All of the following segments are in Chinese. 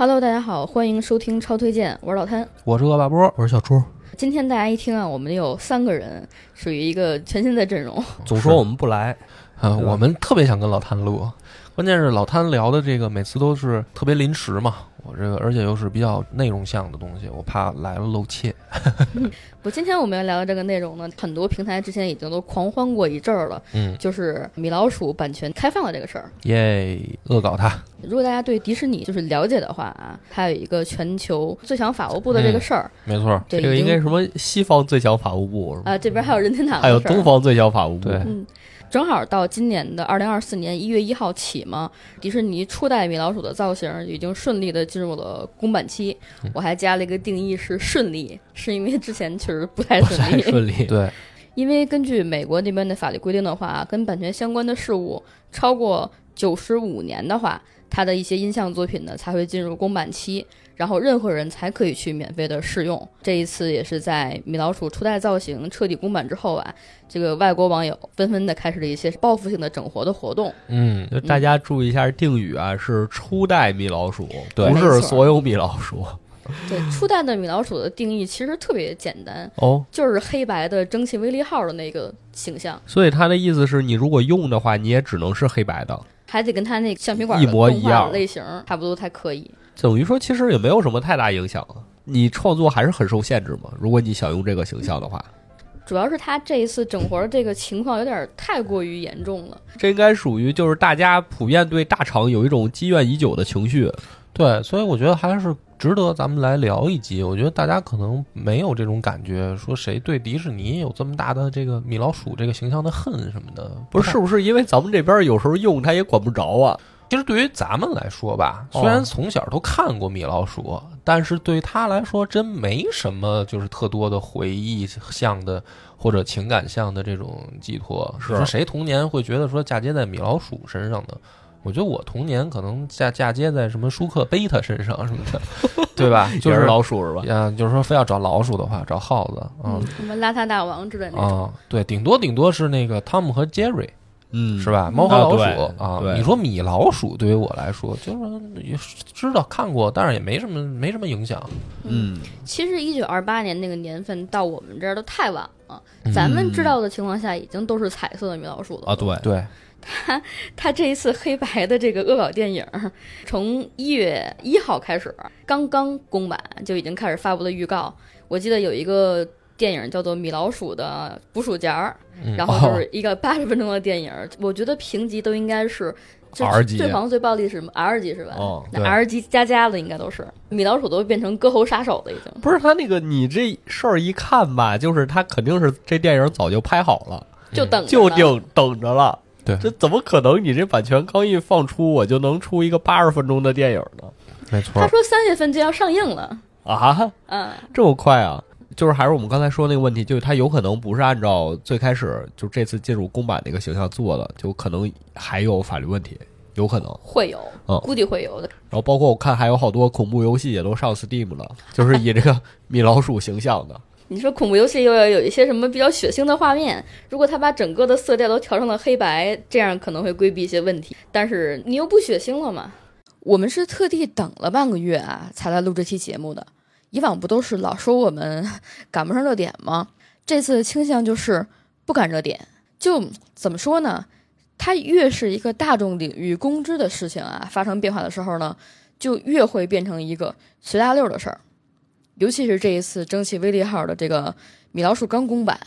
Hello，大家好，欢迎收听超推荐，我是老谭。我是恶霸波，我是小初。今天大家一听啊，我们有三个人，属于一个全新的阵容。总说我们不来，啊，我们特别想跟老谭录，关键是老谭聊的这个每次都是特别临时嘛，我这个而且又是比较内容向的东西，我怕来了露怯。不，今天我们要聊的这个内容呢，很多平台之前已经都狂欢过一阵儿了，嗯，就是米老鼠版权开放的这个事儿。耶，恶搞他，如果大家对迪士尼就是了解的话啊，它有一个全球最强法务部的这个事儿，没错，这个应该是什么西方最强法务部？啊、这边还有任天堂还有东方最强法务部。对嗯，正好到今年的二零二四年一月一号起嘛，迪士尼初代米老鼠的造型已经顺利的进入了公版期。嗯我还加了一个定义是顺利，是因为之前确实不太顺利。顺利。对，因为根据美国那边的法律规定的话，跟版权相关的事物超过九十五年的话，它的一些音像作品呢才会进入公版期，然后任何人才可以去免费的试用。这一次也是在米老鼠初代造型彻底公版之后啊，这个外国网友纷纷的开始了一些报复性的整活的活动。嗯，就大家注意一下定语啊，是初代米老鼠，不是所有米老鼠。对，初代的米老鼠的定义其实特别简单，哦，就是黑白的蒸汽威力号的那个形象，所以他的意思是你如果用的话，你也只能是黑白的。还得跟他那橡皮管一模一样类型差不多才可以。等于说，其实也没有什么太大影响啊。你创作还是很受限制嘛。如果你想用这个形象的话，主要是他这一次整活的这个情况有点太过于严重了。这应该属于就是大家普遍对大厂有一种积怨已久的情绪。对，所以我觉得还是值得咱们来聊一集。我觉得大家可能没有这种感觉，说谁对迪士尼有这么大的这个米老鼠这个形象的恨什么的，不是，是不是因为咱们这边有时候用它也管不着啊？其实对于咱们来说吧，哦虽然从小都看过米老鼠，但是对他来说真没什么就是特多的回忆向的或者情感向的这种寄托。是说谁童年会觉得说嫁接在米老鼠身上呢？我觉得我童年可能嫁嫁接在什么舒克贝塔身上什么的，对吧？就也是是老鼠是吧？嗯，就是说非要找老鼠的话，找耗子，嗯什么邋遢大王之类的那种。啊，对，顶多顶多是那个汤姆和杰瑞，嗯是？吧？猫和老鼠啊，你说米老鼠对于我来说，就是也知道看过，但是也没什么没什么影响。嗯，其实一九二八年那个年份到我们这儿都太晚了，咱们知道的情况下已经都是彩色的米老鼠了。啊，对，对，他这一次黑白的这个恶搞电影，从一月一号开始，刚刚公版就已经开始发布了预告。我记得有一个电影叫做《米老鼠的捕鼠夹然后就是一个八十分钟的电影，我觉得评级都应该是。就 R 级最黄最暴力是什么 R 级是吧？哦那对 R 级加加的应该都是米老鼠都变成割喉杀手了，已经。不是他那个你这事儿一看吧，就是他肯定是这电影早就拍好了，就等就等等着了。对这怎么可能？你这版权刚一放出，我就能出一个八十分钟的电影呢？没错他，说三月份就要上映了，啊，嗯，这么快啊！就是还是我们刚才说那个问题，就是它有可能不是按照最开始就这次进入公版那个形象做的，就可能还有法律问题，有可能。会有，嗯估计会有的。然后包括我看还有好多恐怖游戏也都上 Steam 了，就是以这个米老鼠形象的。你说恐怖游戏又要有一些什么比较血腥的画面，如果他把整个的色调都调成了黑白，这样可能会规避一些问题。但是你又不血腥了嘛？我们是特地等了半个月啊，才来录这期节目的。以往不都是老说我们 赶不上热点吗？这次的倾向就是不赶热点。就怎么说呢？它越是一个大众领域公知的事情啊，发生变化的时候呢，就越会变成一个随大溜的事儿。尤其是这一次蒸汽威力号的这个米老鼠刚公版，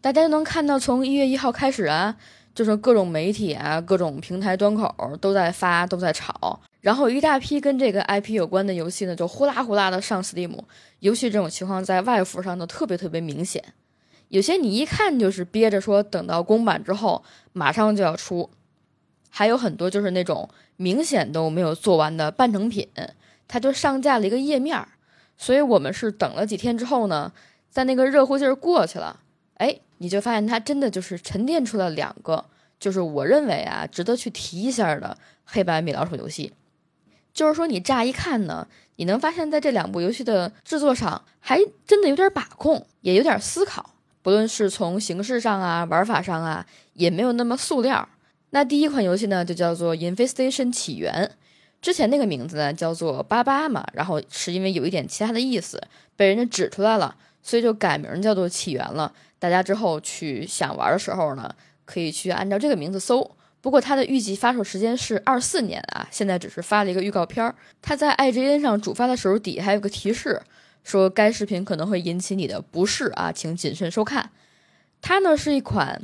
大家就能看到，从一月一号开始啊，就是各种媒体啊、各种平台端口都在发、都在炒，然后一大批跟这个 IP 有关的游戏呢，就呼啦呼啦的上 Steam。尤其这种情况在外服上呢，特别特别明显。有些你一看就是憋着说等到公版之后马上就要出，还有很多就是那种明显都没有做完的半成品，它就上架了一个页面儿。所以我们是等了几天之后呢，在那个热乎劲儿过去了，哎，你就发现它真的就是沉淀出了两个，就是我认为啊值得去提一下的黑白米老鼠游戏。就是说，你乍一看呢，你能发现在这两部游戏的制作上，还真的有点把控，也有点思考。不论是从形式上啊、玩法上啊，也没有那么塑料。那第一款游戏呢，就叫做《Infestation 起源》，之前那个名字呢叫做八八嘛，然后是因为有一点其他的意思被人家指出来了，所以就改名叫做起源了。大家之后去想玩的时候呢，可以去按照这个名字搜。不过它的预计发售时间是二四年啊，现在只是发了一个预告片儿。它在 IGN 上主发的时候底下还有个提示，说该视频可能会引起你的不适啊，请谨慎收看。它呢是一款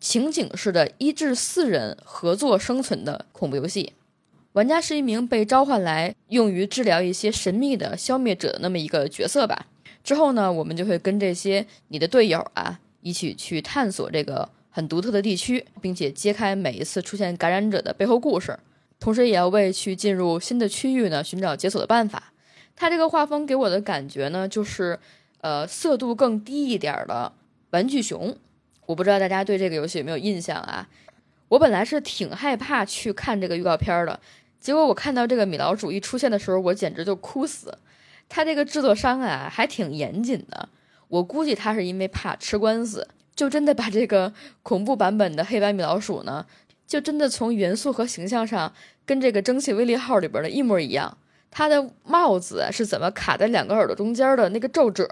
情景式的一至四人合作生存的恐怖游戏，玩家是一名被召唤来用于治疗一些神秘的消灭者的那么一个角色吧。之后呢，我们就会跟这些你的队友啊一起去探索这个。很独特的地区，并且揭开每一次出现感染者的背后故事，同时也要为去进入新的区域呢寻找解锁的办法。它这个画风给我的感觉呢，就是呃色度更低一点的玩具熊。我不知道大家对这个游戏有没有印象啊？我本来是挺害怕去看这个预告片的，结果我看到这个米老鼠一出现的时候，我简直就哭死。它这个制作商啊还挺严谨的，我估计他是因为怕吃官司。就真的把这个恐怖版本的黑白米老鼠呢，就真的从元素和形象上跟这个蒸汽威力号里边的一模一样。它的帽子是怎么卡在两个耳朵中间的那个皱褶，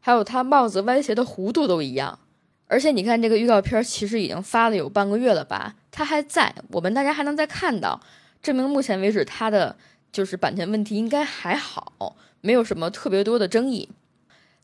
还有它帽子歪斜的弧度都一样。而且你看这个预告片，其实已经发了有半个月了吧，它还在，我们大家还能再看到，证明目前为止它的就是版权问题应该还好，没有什么特别多的争议。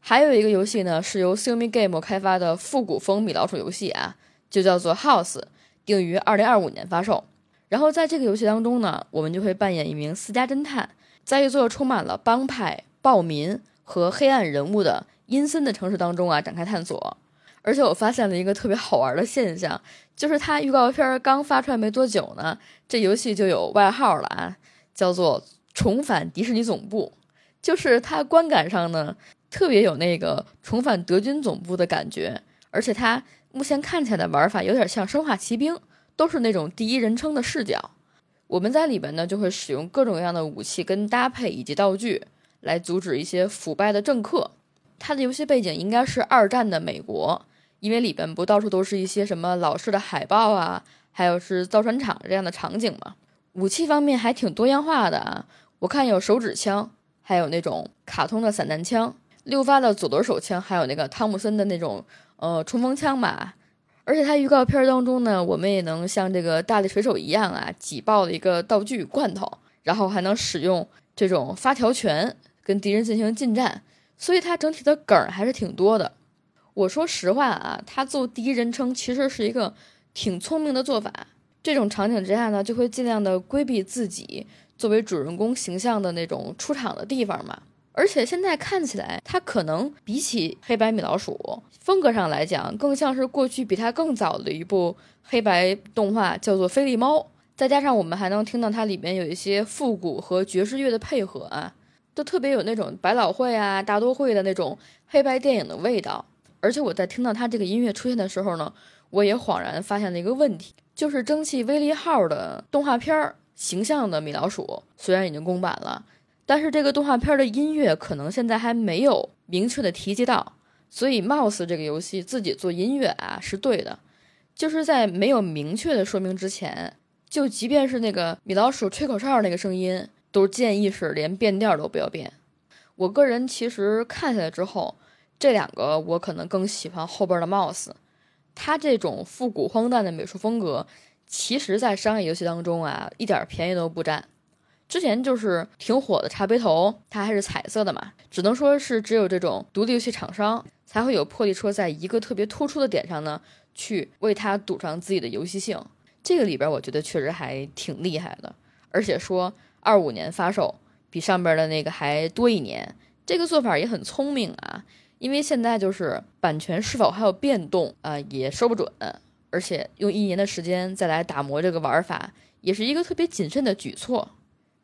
还有一个游戏呢，是由 s u m i Game 开发的复古风米老鼠游戏啊，就叫做 House，定于二零二五年发售。然后在这个游戏当中呢，我们就会扮演一名私家侦探，在一座充满了帮派、暴民和黑暗人物的阴森的城市当中啊展开探索。而且我发现了一个特别好玩的现象，就是它预告片刚发出来没多久呢，这游戏就有外号了啊，叫做“重返迪士尼总部”，就是它观感上呢。特别有那个重返德军总部的感觉，而且它目前看起来的玩法有点像《生化奇兵》，都是那种第一人称的视角。我们在里边呢就会使用各种各样的武器跟搭配以及道具来阻止一些腐败的政客。它的游戏背景应该是二战的美国，因为里边不到处都是一些什么老式的海报啊，还有是造船厂这样的场景嘛。武器方面还挺多样化的啊，我看有手指枪，还有那种卡通的散弹枪。六发的左轮手枪，还有那个汤姆森的那种呃冲锋枪吧。而且它预告片当中呢，我们也能像这个大力水手一样啊，挤爆了一个道具罐头，然后还能使用这种发条拳跟敌人进行近战。所以它整体的梗还是挺多的。我说实话啊，它做第一人称其实是一个挺聪明的做法。这种场景之下呢，就会尽量的规避自己作为主人公形象的那种出场的地方嘛。而且现在看起来，它可能比起黑白米老鼠风格上来讲，更像是过去比它更早的一部黑白动画，叫做《菲利猫》。再加上我们还能听到它里面有一些复古和爵士乐的配合啊，都特别有那种百老汇啊、大都会的那种黑白电影的味道。而且我在听到它这个音乐出现的时候呢，我也恍然发现了一个问题，就是蒸汽威力号的动画片儿形象的米老鼠虽然已经公版了。但是这个动画片的音乐可能现在还没有明确的提及到，所以 Mouse 这个游戏自己做音乐啊是对的，就是在没有明确的说明之前，就即便是那个米老鼠吹口哨那个声音，都建议是连变调都不要变。我个人其实看下来之后，这两个我可能更喜欢后边的 Mouse，它这种复古荒诞的美术风格，其实在商业游戏当中啊一点便宜都不占。之前就是挺火的茶杯头，它还是彩色的嘛，只能说是只有这种独立游戏厂商才会有魄力说在一个特别突出的点上呢，去为它赌上自己的游戏性。这个里边我觉得确实还挺厉害的，而且说二五年发售比上边的那个还多一年，这个做法也很聪明啊。因为现在就是版权是否还有变动啊，也说不准，而且用一年的时间再来打磨这个玩法，也是一个特别谨慎的举措。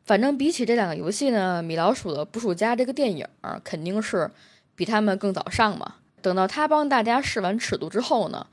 反正比起这两个游戏呢，米老鼠的捕鼠夹这个电影肯定是比他们更早上嘛。等到他帮大家试完尺度之后呢，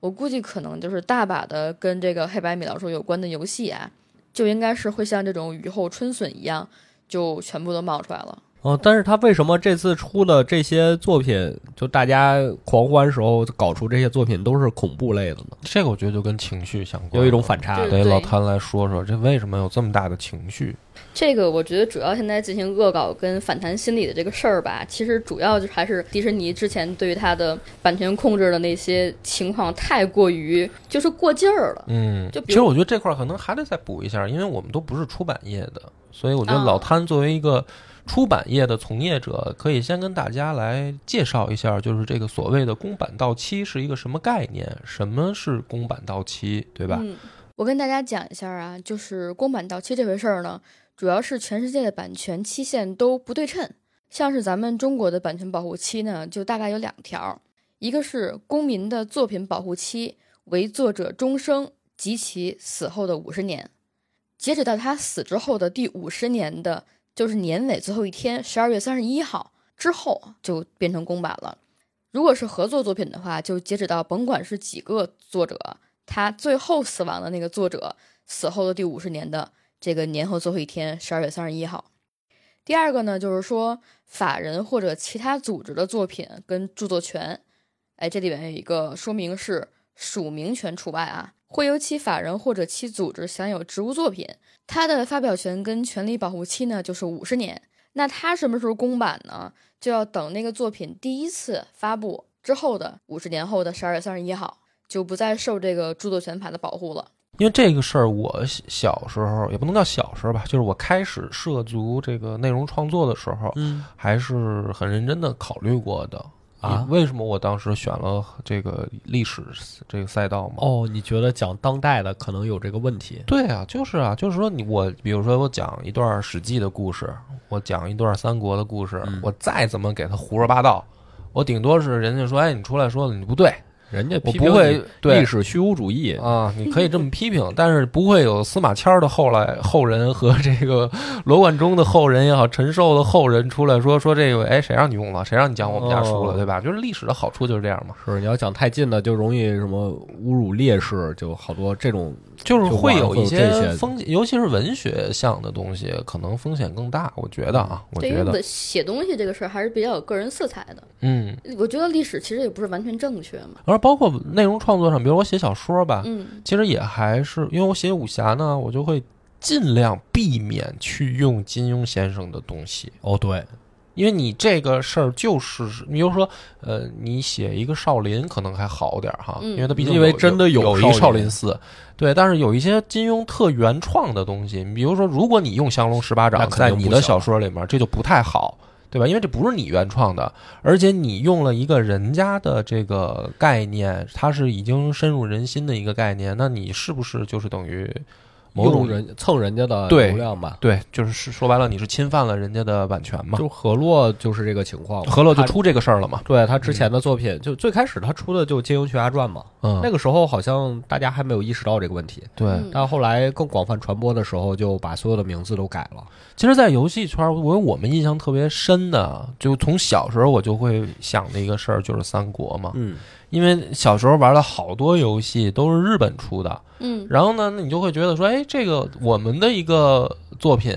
我估计可能就是大把的跟这个黑白米老鼠有关的游戏啊，就应该是会像这种雨后春笋一样，就全部都冒出来了。哦，但是他为什么这次出的这些作品，就大家狂欢时候搞出这些作品都是恐怖类的呢？这个我觉得就跟情绪相关，有一种反差对得老谭来说说，这为什么有这么大的情绪？这个我觉得主要现在进行恶搞跟反弹心理的这个事儿吧，其实主要就还是迪士尼之前对于它的版权控制的那些情况太过于就是过劲儿了。嗯，就其实我觉得这块儿可能还得再补一下，因为我们都不是出版业的，所以我觉得啊老摊作为一个出版业的从业者，可以先跟大家来介绍一下，就是这个所谓的公版到期是一个什么概念，什么是公版到期，对吧？嗯，我跟大家讲一下啊，就是公版到期这回事儿呢，主要是全世界的版权期限都不对称。像是咱们中国的版权保护期呢，就大概有两条，一个是公民的作品保护期为作者终生及其死后的五十年，截止到他死之后的第五十年的，就是年尾最后一天，十二月三十一号之后就变成公版了。如果是合作作品的话，就截止到甭管是几个作者，他最后死亡的那个作者死后的第五十年的这个年后最后一天，十二月三十一号。第二个呢，就是说法人或者其他组织的作品跟著作权，哎，这里面有一个说明是署名权除外啊，会由其法人或者其组织享有职务作品，它的发表权跟权利保护期呢就是五十年。那它什么时候公版呢？就要等那个作品第一次发布之后的五十年后的十二月三十一号，就不再受这个著作权法的保护了。因为这个事儿，我小小时候也不能叫小时候吧，就是我开始涉足这个内容创作的时候，嗯还是很认真的考虑过的啊为什么我当时选了这个历史这个赛道嘛？哦，你觉得讲当代的可能有这个问题？对啊，就是啊，就是说你我，比如说我讲一段《史记》的故事，我讲一段三国的故事，嗯我再怎么给他胡说八道，我顶多是人家说，哎，你出来说的你不对，人家我不会对历史虚无主义，啊，你可以这么批评，但是不会有司马迁儿的后来后人和这个 罗贯中的后人也好，陈寿的后人出来说说这个，哎，谁让你用了？谁让你讲我们家书了？哦对吧？就是历史的好处就是这样嘛，是你要讲太近的，就容易什么侮辱烈士，就好多这种就是会有一些些风险，尤其是文学向的东西，可能风险更大。我觉得啊，我觉得，写东西这个事儿还是比较有个人色彩的。嗯，我觉得历史其实也不是完全正确嘛。而包括内容创作上，比如我写小说吧，嗯，其实也还是因为我写武侠呢，我就会尽量避免去用金庸先生的东西。哦，对，因为你这个事儿就是，比如说，呃，你写一个少林可能还好点儿哈，嗯因为它毕竟因为真的有有一个少林寺，对。但是有一些金庸特原创的东西，你比如说，如果你用降龙十八掌在你的小说里面，这就不太好，对吧？因为这不是你原创的，而且你用了一个人家的这个概念，它是已经深入人心的一个概念，那你是不是就是等于某种人蹭人家的流量吧？对，就是是说白了，你是侵犯了人家的版权嘛？就河洛就是这个情况，他何洛就出这个事儿了嘛？对他之前的作品，就最开始他出的就《金庸群侠传》嘛，嗯，那个时候好像大家还没有意识到这个问题，对。嗯但后来更广泛传播的时候，就把所有的名字都改了。其实，在游戏圈儿，我我们印象特别深的，就从小时候我就会想的一个事儿，就是三国嘛。嗯，因为小时候玩了好多游戏都是日本出的，嗯，然后呢，那你就会觉得说，哎，这个我们的一个作品，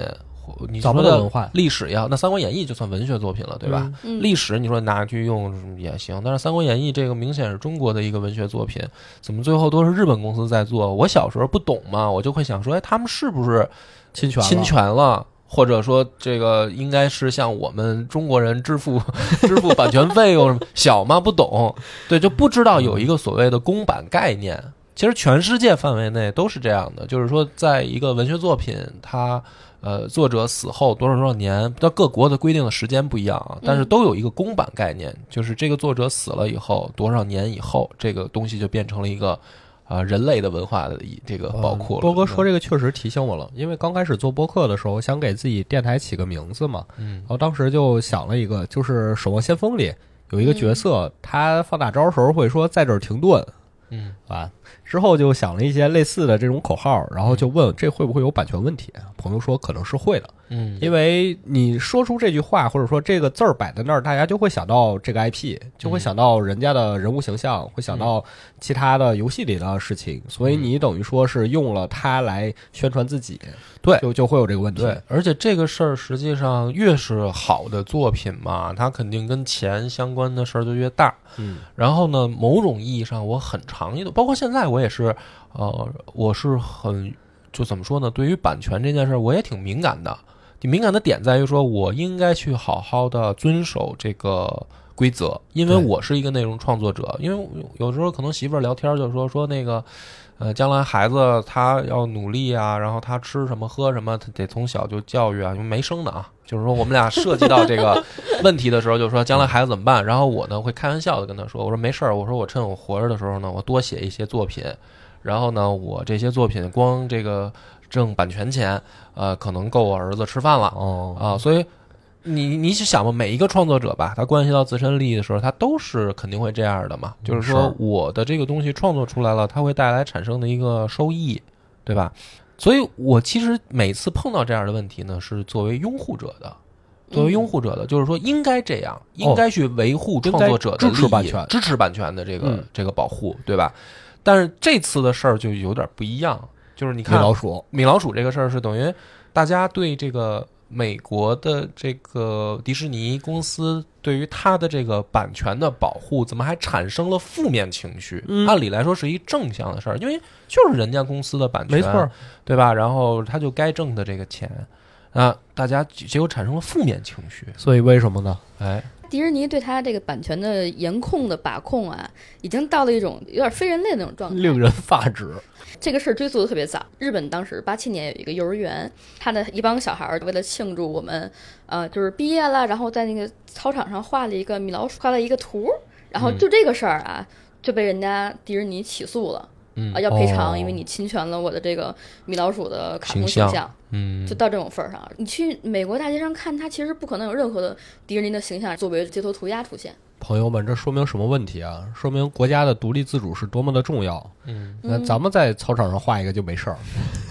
你咱说们的文化历史也好，那《三国演义》就算文学作品了，对吧？嗯？嗯历史你说拿去用也行，但是《三国演义》这个明显是中国的一个文学作品，怎么最后都是日本公司在做？我小时候不懂嘛，我就会想说，哎，他们是不是侵权了侵权了？或者说，这个应该是向我们中国人支付 支付版权费用什么？小嘛不懂，对，就不知道有一个所谓的公版概念。其实全世界范围内都是这样的，就是说，在一个文学作品，它呃作者死后多少多少年，到各国的规定的时间不一样啊，但是都有一个公版概念，就是这个作者死了以后多少年以后，这个东西就变成了一个啊、人类的文化的一这个宝库了。波哥说这个确实提醒我了，因为刚开始做播客的时候，想给自己电台起个名字嘛，嗯然后当时就想了一个，就是《守望先锋》里有一个角色，他放大招时候会说在这儿停顿嗯啊。之后就想了一些类似的这种口号，然后就问这会不会有版权问题？朋友说可能是会的，嗯，因为你说出这句话，或者说这个字儿摆在那儿，大家就会想到这个 IP，就会想到人家的人物形象，会想到其他的游戏里的事情，所以你等于说是用了它来宣传自己，对就就会有这个问题。对，而且这个事儿实际上越是好的作品嘛，它肯定跟钱相关的事儿就越大。嗯，然后呢，某种意义上，我很长一段，包括现在我也是，呃，我是很就怎么说呢？对于版权这件事儿，我也挺敏感的。敏感的点在于说，我应该去好好的遵守这个规则，因为我是一个内容创作者。因为有时候可能媳妇儿聊天就说说那个，呃，将来孩子他要努力啊，然后他吃什么喝什么，他得从小就教育啊，因为没生的啊。就是说我们俩涉及到这个 问题的时候，就说将来孩子怎么办？然后我呢会开玩笑的跟他说，我说没事儿，我说我趁我活着的时候呢，我多写一些作品，然后呢，我这些作品光这个挣版权钱，呃，可能够我儿子吃饭了。哦啊，所以你你去想吧，每一个创作者吧，他关系到自身利益的时候，他都是肯定会这样的嘛。就是说，我的这个东西创作出来了，它会带来产生的一个收益，对吧？所以我其实每次碰到这样的问题呢，是作为拥护者的。作为拥护者的，就是说应该这样，应该去维护创作者的支持版权支持版权的这个、嗯这个保护，对吧？但是这次的事儿就有点不一样，就是你看米老鼠，米老鼠这个事儿是等于大家对这个美国的这个迪士尼公司对于它的这个版权的保护，怎么还产生了负面情绪？嗯按理来说是一正向的事儿，因为就是人家公司的版权，没错儿，对吧？然后他就该挣的这个钱，啊，大家结果产生了负面情绪，所以为什么呢？哎，迪士尼对它这个版权的严控的把控啊，已经到了一种有点非人类的那种状态。令人发指。这个事儿追溯的特别早。日本当时八七年有一个幼儿园，他的一帮小孩儿为了庆祝我们，呃，就是毕业了，然后在那个操场上画了一个米老鼠，画了一个图，然后就这个事儿啊，就被人家迪士尼起诉了。嗯啊，要赔偿，哦因为你侵权了我的这个米老鼠的卡通形象象，嗯就到这种份儿上。你去美国大街上看，它其实不可能有任何的迪士尼的形象作为街头涂鸦出现。朋友们，这说明什么问题啊？说明国家的独立自主是多么的重要。嗯，那咱们在操场上画一个就没事儿，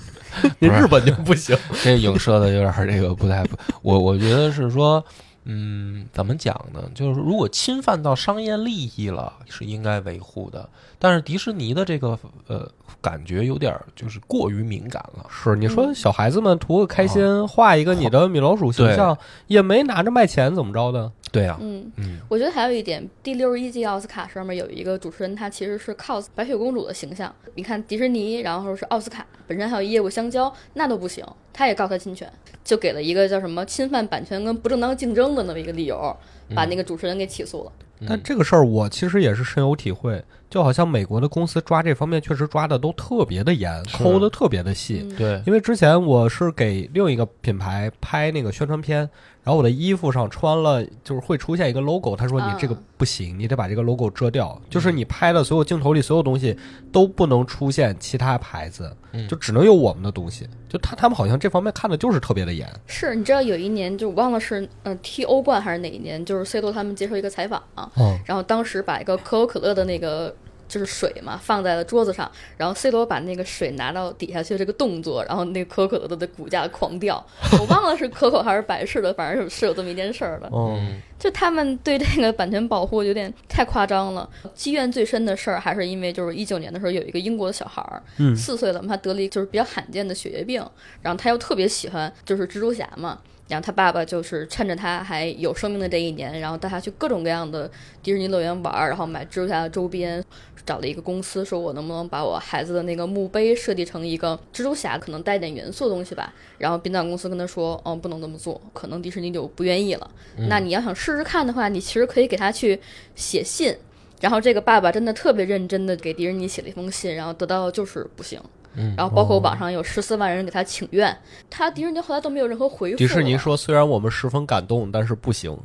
不是日本就不行。这影射的有点儿这个不太，我我觉得是说，嗯，怎么讲呢？就是如果侵犯到商业利益了，是应该维护的。但是迪士尼的这个呃感觉有点儿就是过于敏感了。是你说小孩子们图个开心，画一个你的米老鼠形象，也没拿着卖钱，怎么着的？对啊，嗯，嗯。我觉得还有一点，第六十一届奥斯卡上面有一个主持人，他其实是 cos 白雪公主的形象。你看迪士尼，然后是奥斯卡，本身还有业务相交，那都不行，他也告他侵权，就给了一个叫什么侵犯版权跟不正当竞争的那么一个理由，把那个主持人给起诉了。但这个事儿我其实也是深有体会，就好像美国的公司抓这方面确实抓的都特别的严，抠的特别的细。嗯。对，因为之前我是给另一个品牌拍那个宣传片，然后我的衣服上穿了，就是会出现一个 logo，他说你这个啊不行，你得把这个 logo 遮掉，就是你拍的所有镜头里所有东西都不能出现其他牌子，嗯就只能有我们的东西。就他他们好像这方面看的就是特别的严。是你知道有一年就我忘了是呃踢欧冠还是哪一年，就是 C 罗他们接受一个采访、嗯，然后当时把一个可口可乐的那个就是水嘛放在了桌子上，然后 C 罗把那个水拿到底下去这个动作，然后那个可口可乐的股价狂掉。我忘了是可口还是百事的，反正是是有这么一件事儿的。嗯，就他们对这个版权保护有点太夸张了。积怨最深的事儿还是因为就是一九年的时候有一个英国的小孩儿，嗯四岁了嘛，他得了一就是比较罕见的血液病，然后他又特别喜欢就是蜘蛛侠嘛。然后他爸爸就是趁着他还有生命的这一年，然后带他去各种各样的迪士尼乐园玩儿，然后买蜘蛛侠的周边，找了一个公司说，我能不能把我孩子的那个墓碑设计成一个蜘蛛侠可能带点元素的东西吧？然后殡葬公司跟他说，哦，不能这么做，可能迪士尼就不愿意了。那你要想试试看的话，你其实可以给他去写信。然后这个爸爸真的特别认真的给迪士尼写了一封信，然后得到的就是不行。嗯然后包括网上有十四万人给他请愿，他迪士尼后来都没有任何回复。迪士尼，说虽然我们十分感动，但是不行。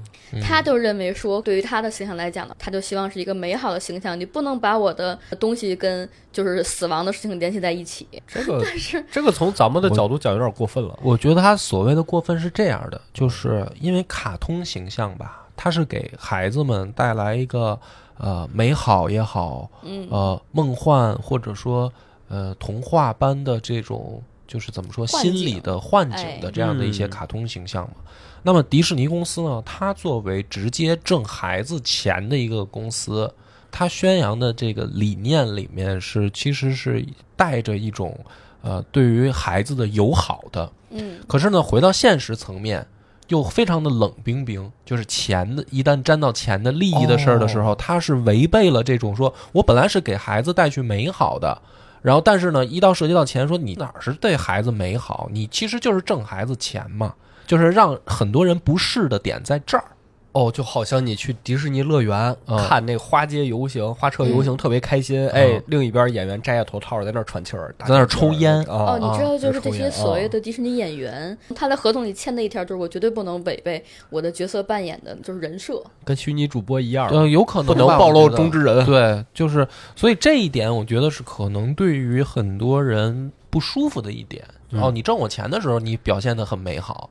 他就认为说，对于他的形象来讲呢，他就希望是一个美好的形象，你不能把我的东西跟就是死亡的事情联系在一起。这个 但是这个从咱们的角度讲有点过分了。我觉得他所谓的过分是这样的，就是因为卡通形象吧，它是给孩子们带来一个呃美好也好，嗯呃梦幻或者说呃童话般的这种就是怎么说心理的幻境哎的这样的一些嗯卡通形象嘛。那么迪士尼公司呢，它作为直接挣孩子钱的一个公司，它宣扬的这个理念里面是其实是带着一种呃对于孩子的友好的，嗯，可是呢，回到现实层面，又非常的冷冰冰。就是钱的，一旦沾到钱的利益的事儿的时候，它是违背了这种说，我本来是给孩子带去美好的，然后但是呢，一到涉及到钱，说你哪是对孩子美好？你其实就是挣孩子钱嘛，就是让很多人不适的点在这儿。哦，就好像你去迪士尼乐园嗯看那花街游行、花车游行，特别开心。哎，另一边演员摘下头套，在那儿喘气儿，在那儿抽烟哦，哦你知道，就是这些所谓哦的迪士尼演员，他在合同里签的一条就是我绝对不能违背我的角色扮演的就是人设。跟虚拟主播一样，嗯，有可能吧不能暴露中之人。对，就是所以这一点，我觉得是可能对于很多人不舒服的一点。嗯哦，你挣我钱的时候，你表现的很美好，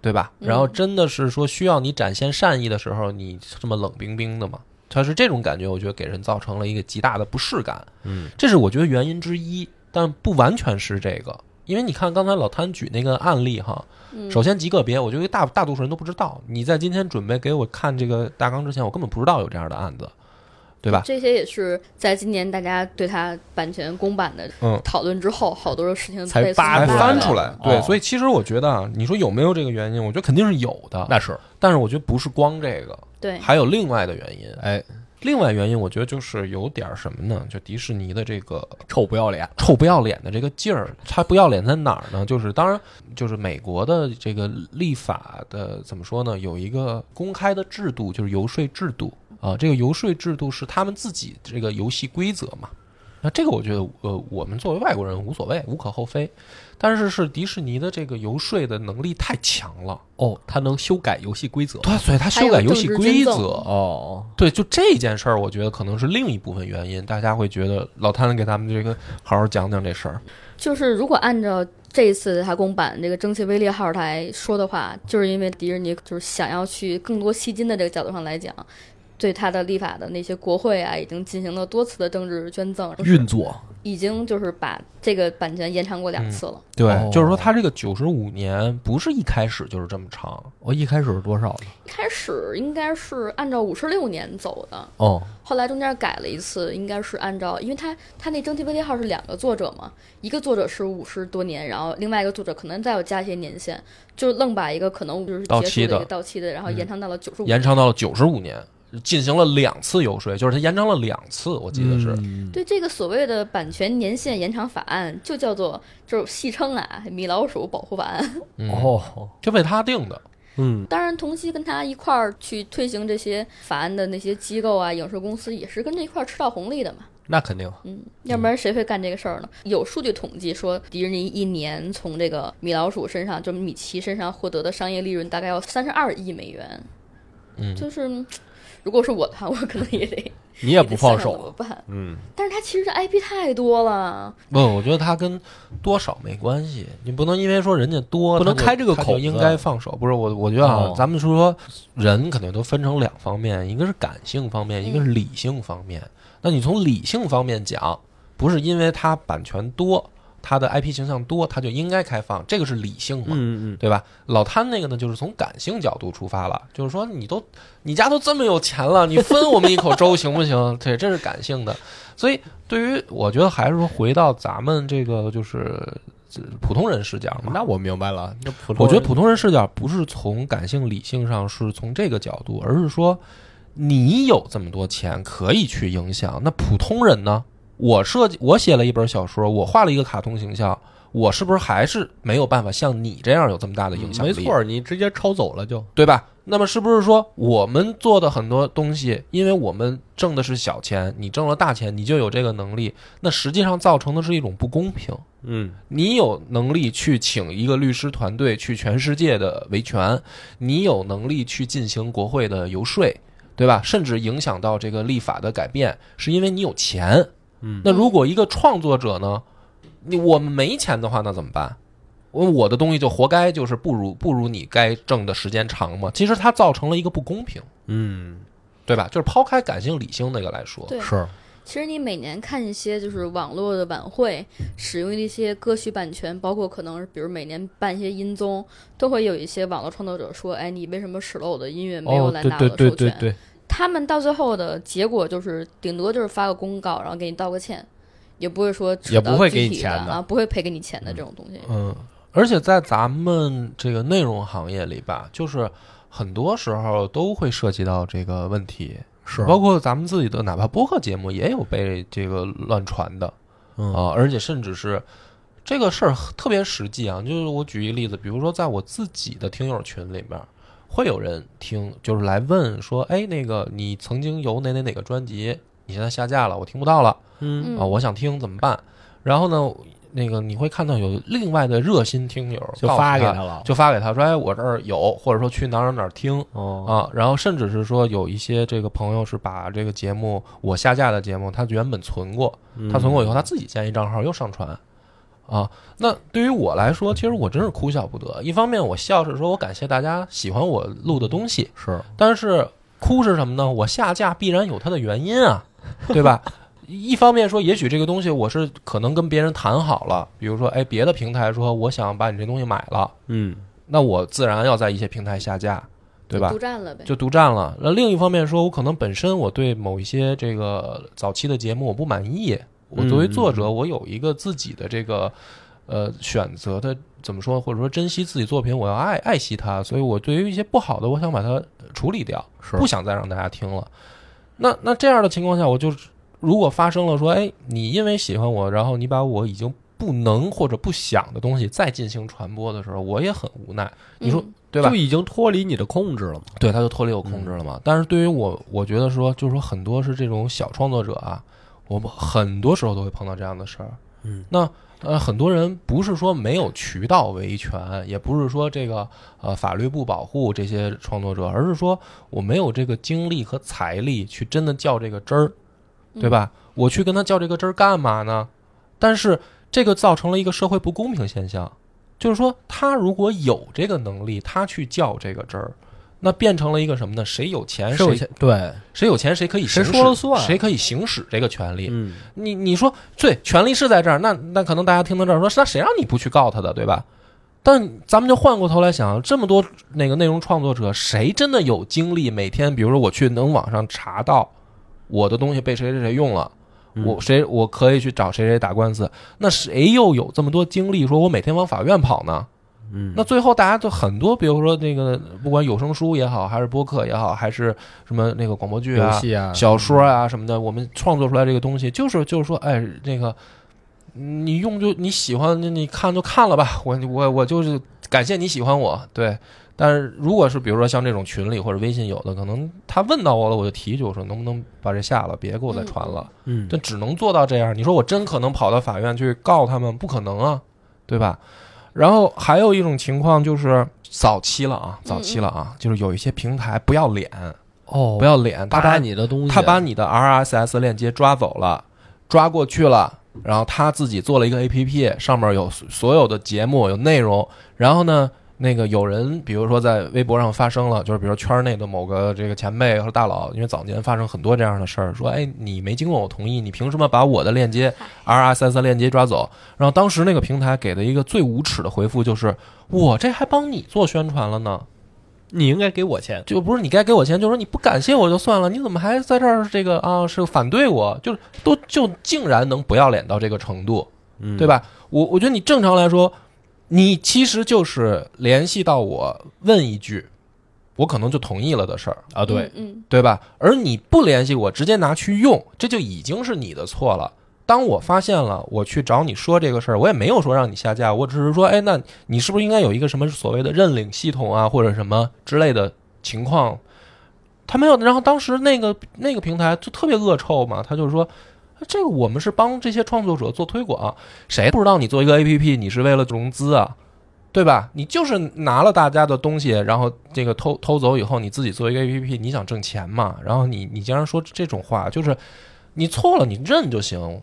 对吧？嗯然后真的是说需要你展现善意的时候，你这么冷冰冰的嘛？他是这种感觉，我觉得给人造成了一个极大的不适感。嗯，这是我觉得原因之一，但不完全是这个。因为你看刚才老谭举那个案例哈，嗯首先极个别，我觉得大大多数人都不知道。你在今天准备给我看这个大纲之前，我根本不知道有这样的案子，对吧？这些也是在今年大家对它版权公版的嗯讨论之后，好多的事情才翻出来，对，哦所以其实我觉得啊，你说有没有这个原因？我觉得肯定是有的，那是但是我觉得不是光这个，对，还有另外的原因。哎，另外原因，我觉得就是有点什么呢？就迪士尼的这个臭不要脸。臭不要脸的这个劲儿，它不要脸在哪儿呢？就是当然，就是美国的这个立法的怎么说呢？有一个公开的制度，就是游说制度啊。这个游说制度是他们自己这个游戏规则嘛。那这个我觉得，呃，我们作为外国人无所谓，无可厚非。但是是迪士尼的这个游说的能力太强了，哦，他能修改游戏规则。对，所以他修改游戏规则。哦，对，就这件事儿，我觉得可能是另一部分原因。大家会觉得老谭给他们这个好好讲讲这事儿。就是如果按照这一次他公版这个蒸汽威力号来说的话，就是因为迪士尼就是想要去更多吸金的这个角度上来讲，对他的立法的那些国会啊，已经进行了多次的政治捐赠，运作已经就是把这个版权延长过两次了。对，哦就是说他这个九十五年不是一开始就是这么长，我一开始是多少呢？一开始应该是按照五十六年走的，哦，后来中间改了一次，应该是按照，因为他他那蒸汽威力号是两个作者嘛，一个作者是五十多年，然后另外一个作者可能再有加一些年限，就愣把一个可能就是到期的结束的一个到期的，然后延长到了九十五。延长到了九十五年，进行了两次游说，就是他延长了两次，我记得是。嗯对这个所谓的版权年限延长法案，就叫做就是戏称啊“米老鼠保护法案”。嗯，哦，就为他定的。嗯，当然，同期跟他一块儿去推行这些法案的那些机构啊、影视公司，也是跟着一块儿吃到红利的嘛。那肯定。嗯，要不然谁会干这个事儿呢？有数据统计说，迪士尼一年从这个米老鼠身上，就米奇身上获得的商业利润大概要三十二亿美元。嗯，就是嗯如果是我的话，我可能也得 你也不放得想想怎么手。办？嗯，但是他其实这 IP 太多了，不，我觉得他跟多少没关系，你不能因为说人家多，不能开这个口应该放手。不是我，我觉得啊，哦咱们说人肯定都分成两方面，一个是感性方面，一个是理性方面。那你从理性方面讲，不是因为他版权多，它的 IP 形象多，它就应该开放，这个是理性嘛？嗯嗯对吧？老贪那个呢，就是从感性角度出发了，就是说你都你家都这么有钱了，你分我们一口粥 行不行？对，这是感性的。所以对于我觉得还是说回到咱们这个就是呃普通人视角嘛。那我明白了。那普通我觉得普通人视角不是从感性理性上，是从这个角度，而是说你有这么多钱可以去影响，那普通人呢？我设计，我写了一本小说，我画了一个卡通形象，我是不是还是没有办法像你这样有这么大的影响力？没错，你直接抄走了就。对吧？那么是不是说我们做的很多东西，因为我们挣的是小钱，你挣了大钱，你就有这个能力？那实际上造成的是一种不公平。嗯你有能力去请一个律师团队去全世界的维权，你有能力去进行国会的游说，对吧？甚至影响到这个立法的改变，是因为你有钱。嗯那如果一个创作者呢，你我们没钱的话，那怎么办？我我的东西就活该，就是不如不如你该挣的时间长嘛。其实它造成了一个不公平，嗯，对吧？就是抛开感性理性那个来说，对，是其实你每年看一些就是网络的晚会，使用一些歌曲版权，包括可能比如每年办一些音综，都会有一些网络创作者说：“哎，你为什么使了我的音乐，没有哦，来对对拿我的授权？”对对对，他们到最后的结果就是，顶多就是发个公告，然后给你道个歉，也不会说也不会给你钱的的啊，不会赔给你钱的这种东西。嗯，而且在咱们这个内容行业里吧，就是很多时候都会涉及到这个问题，是包括咱们自己的哪怕播客节目也有被这个乱传的嗯啊，而且甚至是这个事儿特别实际啊。就是我举一个例子，比如说在我自己的听友群里面，会有人听，就是来问说，哎，那个你曾经有哪哪哪个专辑，你现在下架了，我听不到了。嗯嗯啊，我想听怎么办？然后呢，那个你会看到有另外的热心听友就发给他了。就发给他说，哎，我这儿有，或者说去哪儿哪儿哪儿听哦，啊。然后甚至是说有一些这个朋友是把这个节目我下架的节目，他原本存过，嗯他存过以后他自己建一账号又上传。啊，那对于我来说，其实我真是哭笑不得。一方面我笑是说我感谢大家喜欢我录的东西，是但是哭是什么呢？我下架必然有它的原因啊，对吧？一方面说，也许这个东西我是可能跟别人谈好了，比如说，哎，别的平台说我想把你这东西买了，嗯那我自然要在一些平台下架，对吧独？占了呗。就独占了。那另一方面说，我可能本身我对某一些这个早期的节目我不满意，我作为作者，我有一个自己的这个呃选择的怎么说，或者说珍惜自己作品，我要爱爱惜它，所以我对于一些不好的，我想把它处理掉。是不想再让大家听了。那那这样的情况下，我就如果发生了说，哎，你因为喜欢我，然后你把我已经不能或者不想的东西再进行传播的时候，我也很无奈。你说嗯对吧就？已经脱离你的控制了嘛。对，他就脱离我控制了嘛。但是对于我，我觉得说，就是说很多是这种小创作者啊，我们很多时候都会碰到这样的事儿。嗯，那呃，很多人不是说没有渠道维权，也不是说这个呃法律不保护这些创作者，而是说我没有这个精力和财力去真的较这个真儿，对吧？我去跟他较这个真儿干嘛呢？但是这个造成了一个社会不公平现象，就是说他如果有这个能力，他去较这个真儿。那变成了一个什么呢？谁有钱谁对，谁有钱谁可以谁行使说了算谁可以行使这个权利。嗯你你说对，权利是在这儿，那那可能大家听到这儿说，那谁让你不去告他的，对吧？但咱们就换过头来想，这么多那个内容创作者，谁真的有精力每天，比如说我去能网上查到我的东西被谁谁谁用了，嗯我谁我可以去找谁谁打官司，那谁又有这么多精力，说我每天往法院跑呢？嗯，那最后大家都很多，比如说那个不管有声书也好，还是播客也好，还是什么那个广播剧啊、游戏啊，小说啊什么的，我们创作出来这个东西，就是就是说，哎，那个你用就你喜欢，你看就看了吧。我我我就是感谢你喜欢我，对。但是如果是比如说像这种群里或者微信有的，可能他问到我了，我就提一句，我说能不能把这下了，别给我再传了。嗯这只能做到这样。你说我真可能跑到法院去告他们？不可能啊，对吧？然后还有一种情况就是早期了啊，早期了啊，就是有一些平台不要脸，哦不要脸，他把你的东西，他把你的 RSS 链接抓走了，抓过去了，然后他自己做了一个 APP，上面有所有的节目有内容，然后呢。那个有人，比如说在微博上发生了，就是比如圈内的某个这个前辈和大佬，因为早年发生很多这样的事儿，说，哎，你没经过我同意，你凭什么把我的链接 RSS 链接抓走？然后当时那个平台给的一个最无耻的回复就是，我这还帮你做宣传了呢，你应该给我钱。就不是你该给我钱，就是说你不感谢我就算了，你怎么还在这儿这个啊是反对我？就是都就竟然能不要脸到这个程度，嗯对？吧？我我觉得你正常来说，你其实就是联系到我问一句，我可能就同意了的事儿，啊，对，嗯，嗯对吧？而你不联系我，直接拿去用，这就已经是你的错了。当我发现了，我去找你说这个事儿，我也没有说让你下架，我只是说，哎，那你是不是应该有一个什么所谓的认领系统啊，或者什么之类的情况？他没有，然后当时那个那个平台就特别恶臭嘛，他就是说，这个我们是帮这些创作者做推广，谁不知道你做一个 APP 你是为了融资啊？对吧？你就是拿了大家的东西，然后这个偷偷走以后，你自己做一个 APP，你想挣钱嘛？然后你你竟然说这种话，就是你错了，你认就行。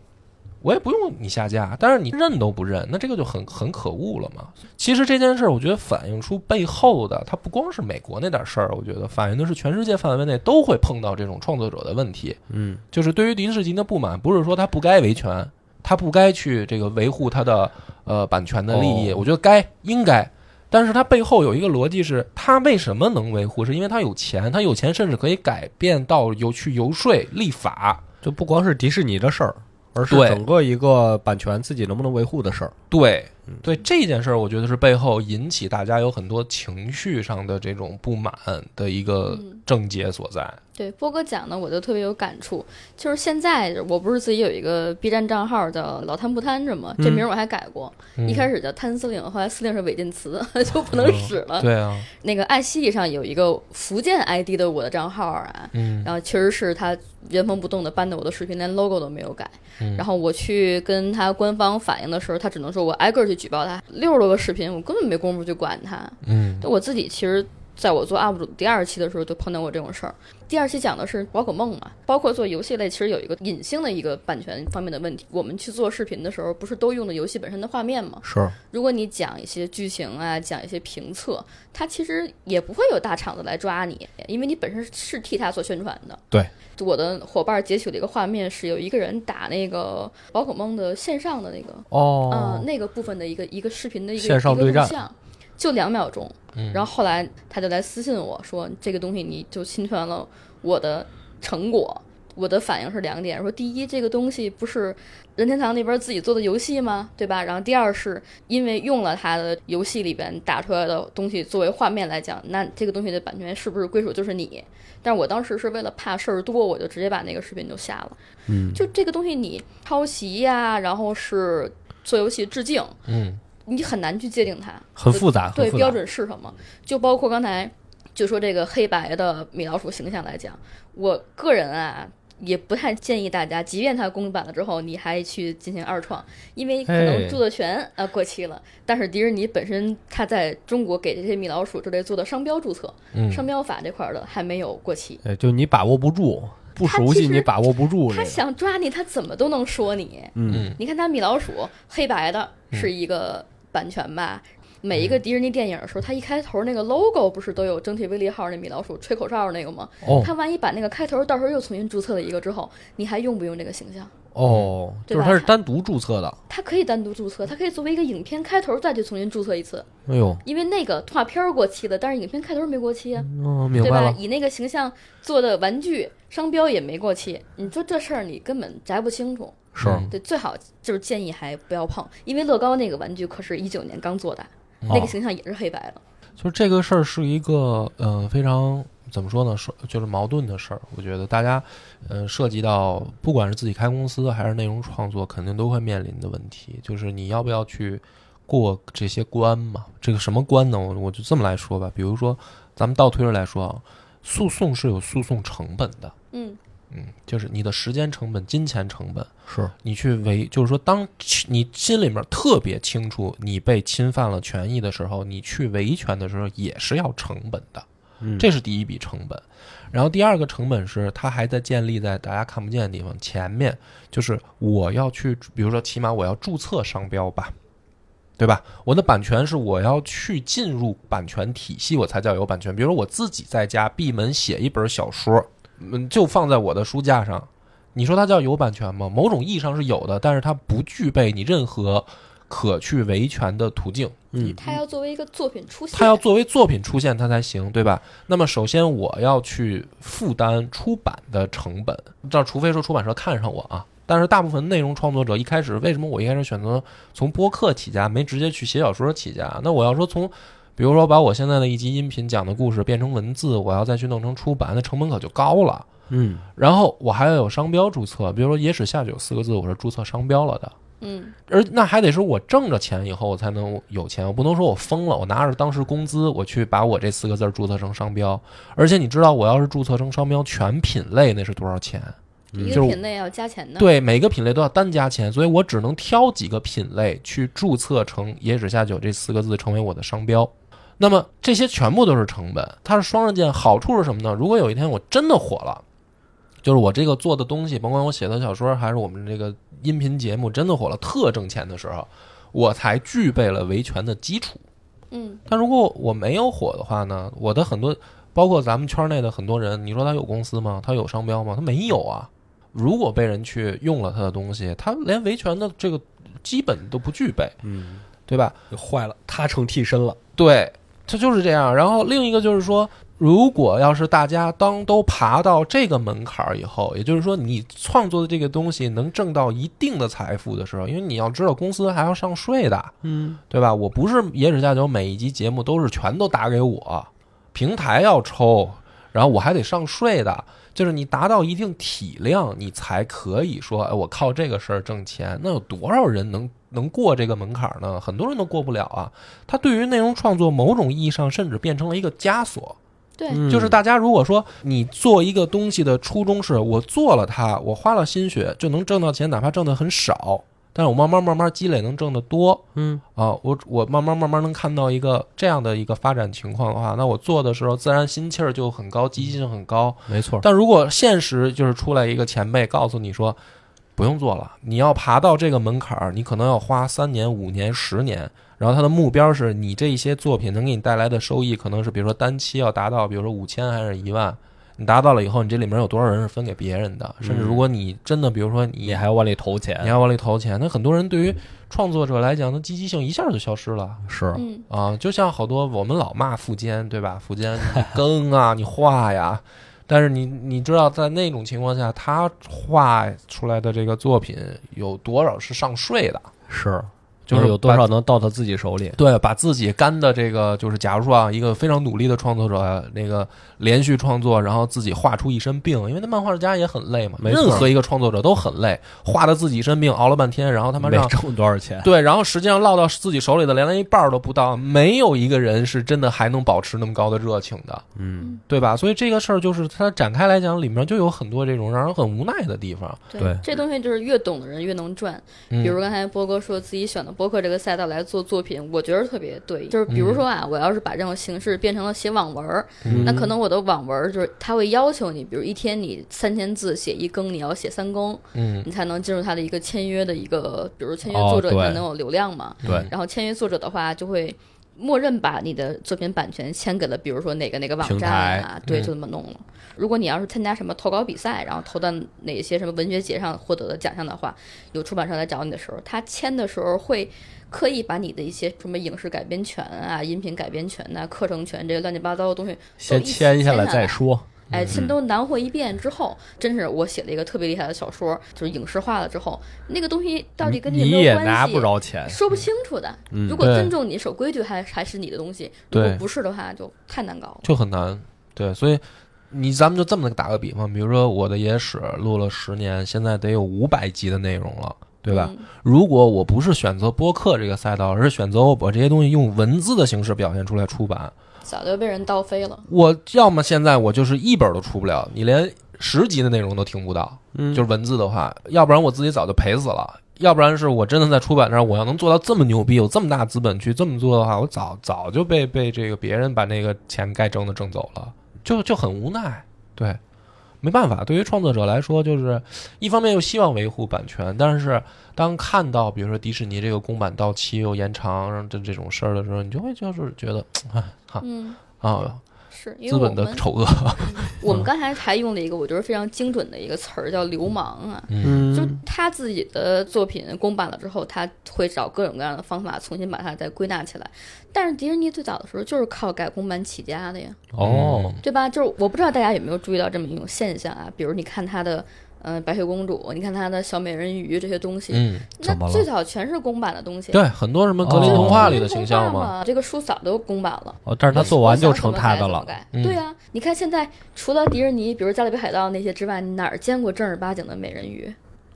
我也不用你下架，但是你认都不认，那这个就很很可恶了嘛。其实这件事儿，我觉得反映出背后的，它不光是美国那点事儿，我觉得反映的是全世界范围内都会碰到这种创作者的问题。嗯，就是对于迪士尼的不满，不是说他不该维权，他不该去这个维护他的呃版权的利益，哦我觉得该应该。但是他背后有一个逻辑是，他为什么能维护？是因为他有钱，他有钱甚至可以改变到游去游说立法。就不光是迪士尼的事儿，而是对整个一个版权自己能不能维护的事儿。对嗯，对这件事儿，我觉得是背后引起大家有很多情绪上的这种不满的一个嗯症结所在。对波哥讲的，我就特别有感触。就是现在，我不是自己有一个 B 站账号叫老贪不贪着吗？这嗯名儿我还改过，嗯一开始叫贪司令，后来司令是违禁词，就不能使了。对啊，那个爱奇艺上有一个福建 ID 的我的账号啊，嗯然后确实是他原封不动的搬的我的视频，连 logo 都没有改。嗯然后我去跟他官方反映的时候，他只能说我挨个去举报他，六十多个视频，我根本没工夫去管他。嗯我自己其实在我做 UP 主第二期的时候，就碰到过这种事儿。第二期讲的是宝可梦嘛，包括做游戏类，其实有一个隐性的一个版权方面的问题。我们去做视频的时候，不是都用的游戏本身的画面吗？是，如果你讲一些剧情啊，讲一些评测，它其实也不会有大厂子来抓你，因为你本身是替他做宣传的。对，我的伙伴截取了一个画面，是有一个人打那个宝可梦的线上的那个哦嗯，，那个部分的一个一个视频的一个线上对战一个录像，就两秒钟。嗯然后后来他就来私信我说，这个东西你就侵权了我的成果。我的反应是两点，说第一，这个东西不是任天堂那边自己做的游戏吗？对吧？然后第二是因为用了他的游戏里边打出来的东西作为画面来讲，那这个东西的版权是不是归属就是你？但是我当时是为了怕事儿多，我就直接把那个视频就下了。嗯，就这个东西你抄袭呀、然后是做游戏致敬，嗯你很难去界定它。很复杂，对标准是什么？就包括刚才就说这个黑白的米老鼠形象来讲，我个人啊。也不太建议大家，即便它公版了之后，你还去进行二创，因为可哎能著作权啊过期了。但是迪士尼本身它在中国给这些米老鼠之类做的商标注册，嗯商标法这块儿的还没有过期。哎，就你把握不住，不熟悉你把握不住这他。想抓你，他怎么都能说你。嗯，嗯你看他米老鼠黑白的是一个版权吧？每一个迪士尼电影的时候，它一开头那个 logo 不是都有整体威力号那米老鼠吹口哨那个吗？哦它万一把那个开头到时候又重新注册了一个之后，你还用不用这个形象？哦，就是它是单独注册的。它可以单独注册，它可以作为一个影片开头再去重新注册一次，哎呦，因为那个动画片儿过期了，但是影片开头没过期啊，哦，明对吧？以那个形象做的玩具商标也没过期，你说这事儿你根本摘不清楚。是，嗯对，最好就是建议还不要碰，因为乐高那个玩具可是一九年刚做的，那个哦形象也是黑白的。就是这个事儿是一个呃非常怎么说呢，说就是矛盾的事儿。我觉得大家呃涉及到不管是自己开公司还是内容创作，肯定都会面临的问题，就是你要不要去过这些关嘛？这个什么关呢？我我就这么来说吧，比如说咱们倒推着来说啊，诉讼是有诉讼成本的。嗯，嗯，就是你的时间成本、金钱成本，是，你去维，就是说，当你心里面特别清楚你被侵犯了权益的时候，你去维权的时候也是要成本的，嗯，这是第一笔成本。然后第二个成本是，它还在建立在大家看不见的地方，前面就是我要去，比如说，起码我要注册商标吧，对吧？我的版权是我要去进入版权体系，我才叫有版权。比如说我自己在家闭门写一本小说，嗯，就放在我的书架上，你说它叫有版权吗？某种意义上是有的，但是它不具备你任何可去维权的途径。嗯，它要作为一个作品出现，它要作为作品出现，它才行，对吧？那么首先我要去负担出版的成本，这除非说出版社看上我啊。但是大部分内容创作者一开始，为什么我一开始选择从播客起家，没直接去写小说起家？那我要说从，比如说把我现在的一集音频讲的故事变成文字，我要再去弄成出版，那成本可就高了。嗯，然后我还要有商标注册，比如说“野史下酒”四个字，我是注册商标了的。嗯，而那还得是我挣着钱以后我才能有钱，我不能说我疯了，我拿着当时工资我去把我这四个字注册成商标。而且你知道，我要是注册成商标全品类那是多少钱？一就是个品类要加钱的。，对，每个品类都要单加钱，所以我只能挑几个品类去注册成“野史下酒”这四个字成为我的商标。那么这些全部都是成本，它是双刃剑。好处是什么呢？如果有一天我真的火了，就是我这个做的东西，甭管我写的小说还是我们这个音频节目真的火了，特挣钱的时候，我才具备了维权的基础。嗯但如果我没有火的话呢？我的很多，包括咱们圈内的很多人，你说他有公司吗？他有商标吗？他没有啊。如果被人去用了他的东西，他连维权的这个基本都不具备，嗯，对吧？坏了，他成替身了。对，它就是这样。然后另一个就是说，如果要是大家当都爬到这个门槛儿以后，也就是说你创作的这个东西能挣到一定的财富的时候，因为你要知道公司还要上税的，嗯，对吧？我不是野史下酒每一集节目都是全都打给我，平台要抽，然后我还得上税的。就是你达到一定体量，你才可以说，哎，我靠这个事儿挣钱。那有多少人能能过这个门槛呢？很多人都过不了啊。它对于内容创作某种意义上，甚至变成了一个枷锁。对，嗯就是大家如果说你做一个东西的初衷是我做了它，我花了心血就能挣到钱，哪怕挣的很少，但是我慢慢慢慢积累能挣得多嗯啊，我我慢慢慢慢能看到一个这样的一个发展情况的话，那我做的时候自然心气儿就很高，积极性很高。没错。但如果现实就是出来一个前辈告诉你说，不用做了，你要爬到这个门槛儿，你可能要花三年、五年、十年。然后他的目标是你这一些作品能给你带来的收益，可能是比如说单期要达到，比如说五千还是一万。你达到了以后，你这里面有多少人是分给别人的？甚至如果你真的，比如说你你还要往里投钱，你要往里投钱，那很多人对于创作者来讲，那积极性一下就消失了。是嗯啊，就像好多我们老骂富坚，对吧？富坚你更啊，你画呀，但是你你知道，在那种情况下，他画出来的这个作品有多少是上税的？是，就是有多少能到他自己手里？对，把自己干的这个，就是假如说啊，一个非常努力的创作者，那个连续创作，然后自己画出一身病，因为那漫画家也很累嘛，没任何一个创作者都很累，画的自己一身病，熬了半天，然后他妈让没挣多少钱？对，然后实际上落到自己手里的连连一半都不到，没有一个人是真的还能保持那么高的热情的，嗯，对吧？所以这个事儿就是它展开来讲，里面就有很多这种让人很无奈的地方。对这东西就是越懂的人越能赚。嗯、比如刚才波哥说自己选的播客这个赛道来做作品，我觉得特别对。就是比如说啊，我要是把这种形式变成了写网文儿，嗯。那可能我的网文儿就是他会要求你，比如一天你三千字写一更，你要写三更，嗯。你才能进入他的一个签约的一个，比如签约哦作者才能有流量嘛。对，然后签约作者的话，就会默认把你的作品版权签给了，比如说哪个哪个网站啊，对，嗯就这么弄了。如果你要是参加什么投稿比赛，然后投到哪些什么文学节上获得的奖项的话，有出版社来找你的时候，他签的时候会刻意把你的一些什么影视改编权啊、音频改编权呐、课程权这些乱七八糟的东西，先签下来再说。哎，嗯全都囊括一遍之后，真是我写了一个特别厉害的小说，就是影视化了之后，那个东西到底跟你有你没有关系？也拿不着钱。说不清楚的。嗯如果尊重你守规矩还还是你的东西，如果不是的话，就太难搞了。就很难。对，所以你咱们就这么打个比方，比如说我的野史录了十年，现在得有五百集的内容了。对吧？嗯如果我不是选择播客这个赛道，而是选择我把这些东西用文字的形式表现出来出版，早就被人倒飞了。我要么现在我就是一本都出不了，你连十集的内容都听不到，嗯就是文字的话，要不然我自己早就赔死了，要不然是我真的在出版上，我要能做到这么牛逼，有这么大资本去这么做的话，我早早就被被这个别人把那个钱该挣的挣走了，就就很无奈，对。没办法，对于创作者来说，就是一方面又希望维护版权，但是当看到比如说迪士尼这个公版到期又延长这这种事儿的时候，你就会就是觉得，哎哈嗯，啊，是因资本的为我们丑恶，我们刚才还用了一个我觉得非常精准的一个词儿叫“流氓”啊。嗯就嗯，他自己的作品公版了之后，他会找各种各样的方法重新把它再归纳起来。但是迪士尼最早的时候就是靠改公版起家的呀，哦，对吧？就是我不知道大家有没有注意到这么一种现象啊，比如你看他的。嗯，白雪公主，你看他的小美人鱼这些东西，嗯，那最早全是公版的东西。对，很多什么格林哦童话里的形象嘛，这个书早都公版了。哦，但是他做完就成他的了。对呀、你看现在除了迪士尼，比如《加勒比海盗》那些之外，哪儿见过正儿八经的美人鱼？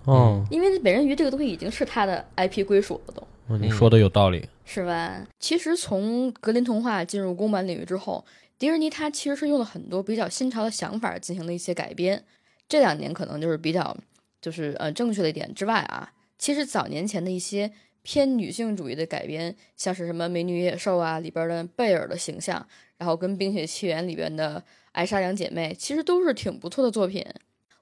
嗯，因为美人鱼这个东西已经是他的 IP 归属了，都嗯你说的有道理。是吧？其实从格林童话进入公版领域之后，迪士尼它其实是用了很多比较新潮的想法进行了一些改编。这两年可能就是比较就是呃正确的一点之外啊，其实早年前的一些偏女性主义的改编，像是什么《美女野兽》啊里边的贝尔的形象，然后跟《冰雪奇缘》里边的艾莎两姐妹，其实都是挺不错的作品。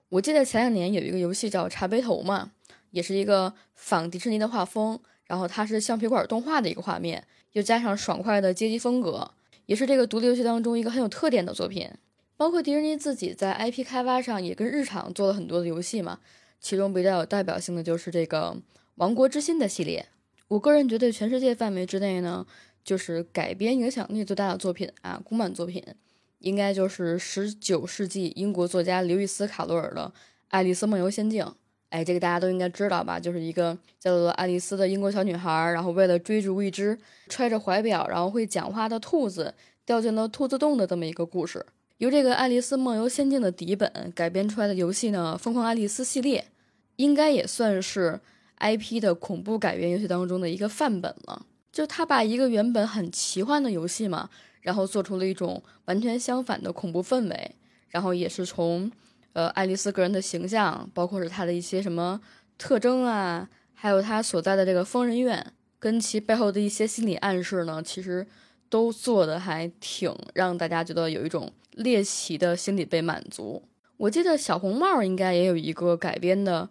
我记得前两年有一个游戏叫《茶杯头》嘛，也是一个仿迪士尼的画风，然后它是橡皮管动画的一个画面，又加上爽快的街机风格，也是这个独立游戏当中一个很有特点的作品。包括迪士尼自己在 IP 开发上也跟日厂做了很多的游戏嘛，其中比较有代表性的就是这个《王国之心》的系列。我个人觉得全世界范围之内呢，就是改编影响力最大的作品啊，公版作品，应该就是十九世纪英国作家刘易斯·卡罗尔的《爱丽丝梦游仙境》。哎，这个大家都应该知道吧？就是一个叫做爱丽丝的英国小女孩，然后为了追逐一只揣着怀表然后会讲话的兔子，掉进了兔子洞的这么一个故事。由这个《爱丽丝梦游仙境》的底本改编出来的游戏呢，《疯狂爱丽丝》系列，应该也算是 IP 的恐怖改编游戏当中的一个范本了。就他把一个原本很奇幻的游戏嘛，然后做出了一种完全相反的恐怖氛围，然后也是从呃爱丽丝个人的形象，包括是她的一些什么特征啊，还有她所在的这个疯人院，跟其背后的一些心理暗示呢，其实都做的还挺让大家觉得有一种。猎奇的心理被满足。我记得小红帽应该也有一个改编的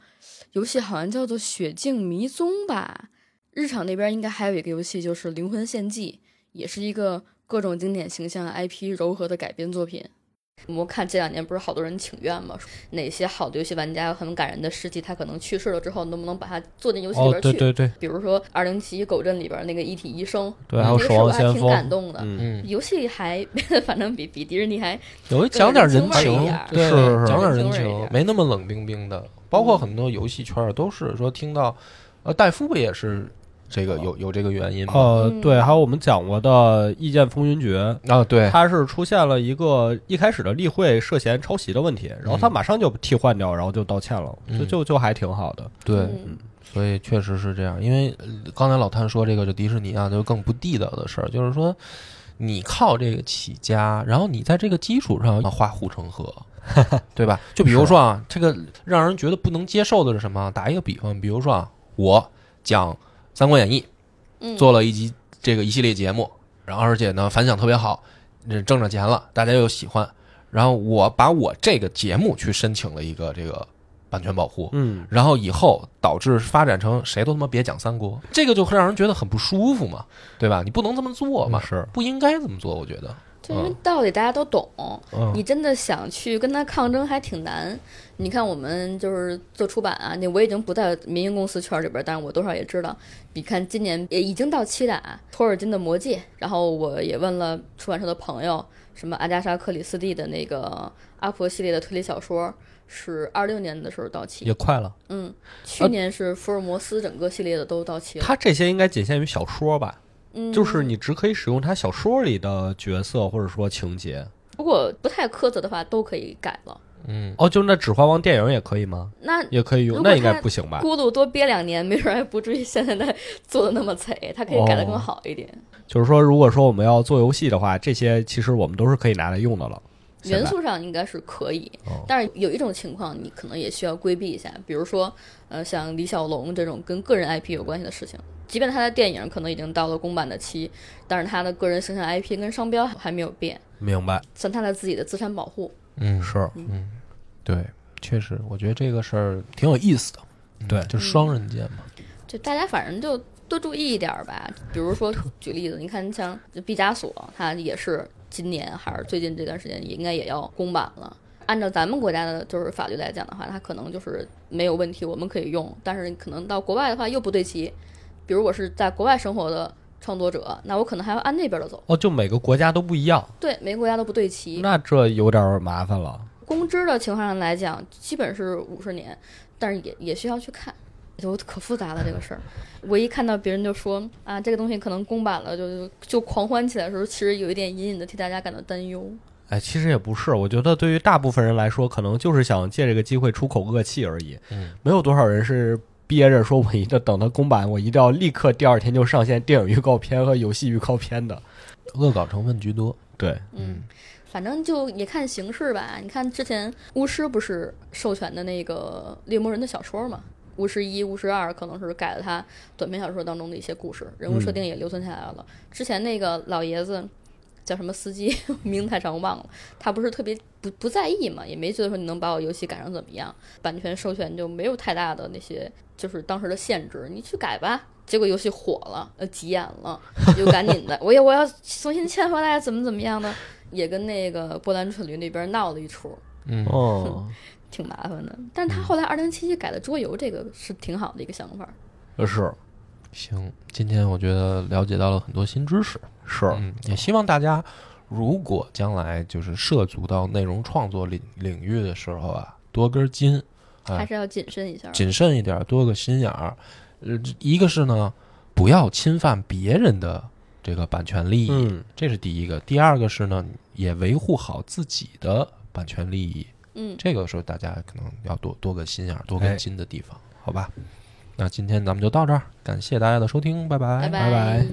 游戏，好像叫做《雪境迷踪》吧。日常那边应该还有一个游戏，就是《灵魂献祭》，也是一个各种经典形象 IP 柔和的改编作品。我们看这两年不是好多人请愿吗？哪些好的游戏玩家有很感人的事迹，他可能去世了之后，能不能把它做进游戏里边去？对对对，比如说《二零七一狗镇》里边那个一体医生，对，还有《守望先锋》，挺感动的。嗯，游戏还 反正比比迪士尼还有一讲点人情，对讲点人情，没那么冷冰冰的。包括很多游戏圈都是说听到，呃，戴夫不也是？这个有有这个原因吗？呃，对，还有我们讲过的《意见风云决》啊，对，它是出现了一个一开始的例会涉嫌抄袭的问题，然后他马上就替换掉，然后就道歉了，就就就还挺好的。对，所以确实是这样。因为刚才老谭说这个，就迪士尼啊，就更不地道的事儿，就是说你靠这个起家，然后你在这个基础上要画护城河，对吧？就比如说啊，这个让人觉得不能接受的是什么？打一个比方，比如说啊，我讲。《三国演义》做了一集这个一系列节目，然后而且呢反响特别好，挣着钱了，大家又喜欢。然后我把我这个节目去申请了一个这个版权保护，嗯，然后以后导致发展成谁都他妈别讲三国，这个就会让人觉得很不舒服嘛，对吧？你不能这么做嘛，是不应该这么做，我觉得。因为道理大家都懂，你真的想去跟他抗争还挺难。你看我们就是做出版啊，那我已经不在民营公司圈里边，但是我多少也知道。你看今年也已经到期的托尔金的《魔戒》，然后我也问了出版社的朋友，什么阿加莎·克里斯蒂的那个阿婆系列的推理小说是二六年的时候到期，也快了。嗯，去年是福尔摩斯整个系列的都到期了。他这些应该仅限于小说吧？就是你只可以使用他小说里的角色或者说情节，如果不太苛责的话，都可以改了。嗯，哦，就那《指环王》电影也可以吗？那也可以用，那应该不行吧？咕噜多憋两年，没准还不至于现在的做的那么贼，他可以改的更好一点。就是说，如果说我们要做游戏的话，这些其实我们都是可以拿来用的了。元素上应该是可以，但是有一种情况你可能也需要规避一下，比如说，呃，像李小龙这种跟个人 IP 有关系的事情。即便他的电影可能已经到了公版的期，但是他的个人形象 IP 跟商标还没有变。明白，算他的自己的资产保护。嗯，是，嗯，对，确实，我觉得这个事儿挺有意思的。对，就是双刃剑嘛。就大家反正就多注意一点吧。比如说，举例子，你看像毕加索，他也是今年还是最近这段时间，应该也要公版了。按照咱们国家的就是法律来讲的话，它可能就是没有问题，我们可以用。但是可能到国外的话又不对齐。比如我是在国外生活的创作者，那我可能还要按那边的走。哦，就每个国家都不一样。对，每个国家都不对齐。那这有点麻烦了。公知的情况上来讲，基本是五十年，但是也也需要去看，就可复杂了这个事儿。我一看到别人就说啊，这个东西可能公版了，就就狂欢起来的时候，其实有一点隐隐的替大家感到担忧。哎，其实也不是，我觉得对于大部分人来说，可能就是想借这个机会出口恶气而已。嗯，没有多少人是。憋着说，我一定等它公版，我一定要立刻第二天就上线电影预告片和游戏预告片的，恶搞成分居多。对，嗯，反正就也看形式吧。你看之前巫师不是授权的那个猎魔人的小说嘛？巫师一、巫师二可能是改了他短篇小说当中的一些故事，人物设定也留存下来了。之前那个老爷子叫什么司机，名字太长忘了。他不是特别不不在意嘛，也没觉得说你能把我游戏改成怎么样，版权授权就没有太大的那些就是当时的限制，你去改吧。结果游戏火了，呃，急眼了，就赶紧的，我也我要重新签回来，怎么怎么样的，也跟那个波兰蠢驴那边闹了一出，嗯，哦，挺麻烦的。但是他后来二零七七改了桌游，这个是挺好的一个想法。是行，今天我觉得了解到了很多新知识，是，嗯，也希望大家如果将来就是涉足到内容创作领领域的时候啊，多根筋，哎还是要谨慎一下。谨慎一点，多个心眼儿。呃，一个是呢，不要侵犯别人的这个版权利益，嗯这是第一个。第二个是呢，也维护好自己的版权利益，嗯，这个时候大家可能要多多个心眼儿、多根哎筋的地方，好吧？那今天咱们就到这儿，感谢大家的收听，拜拜拜拜拜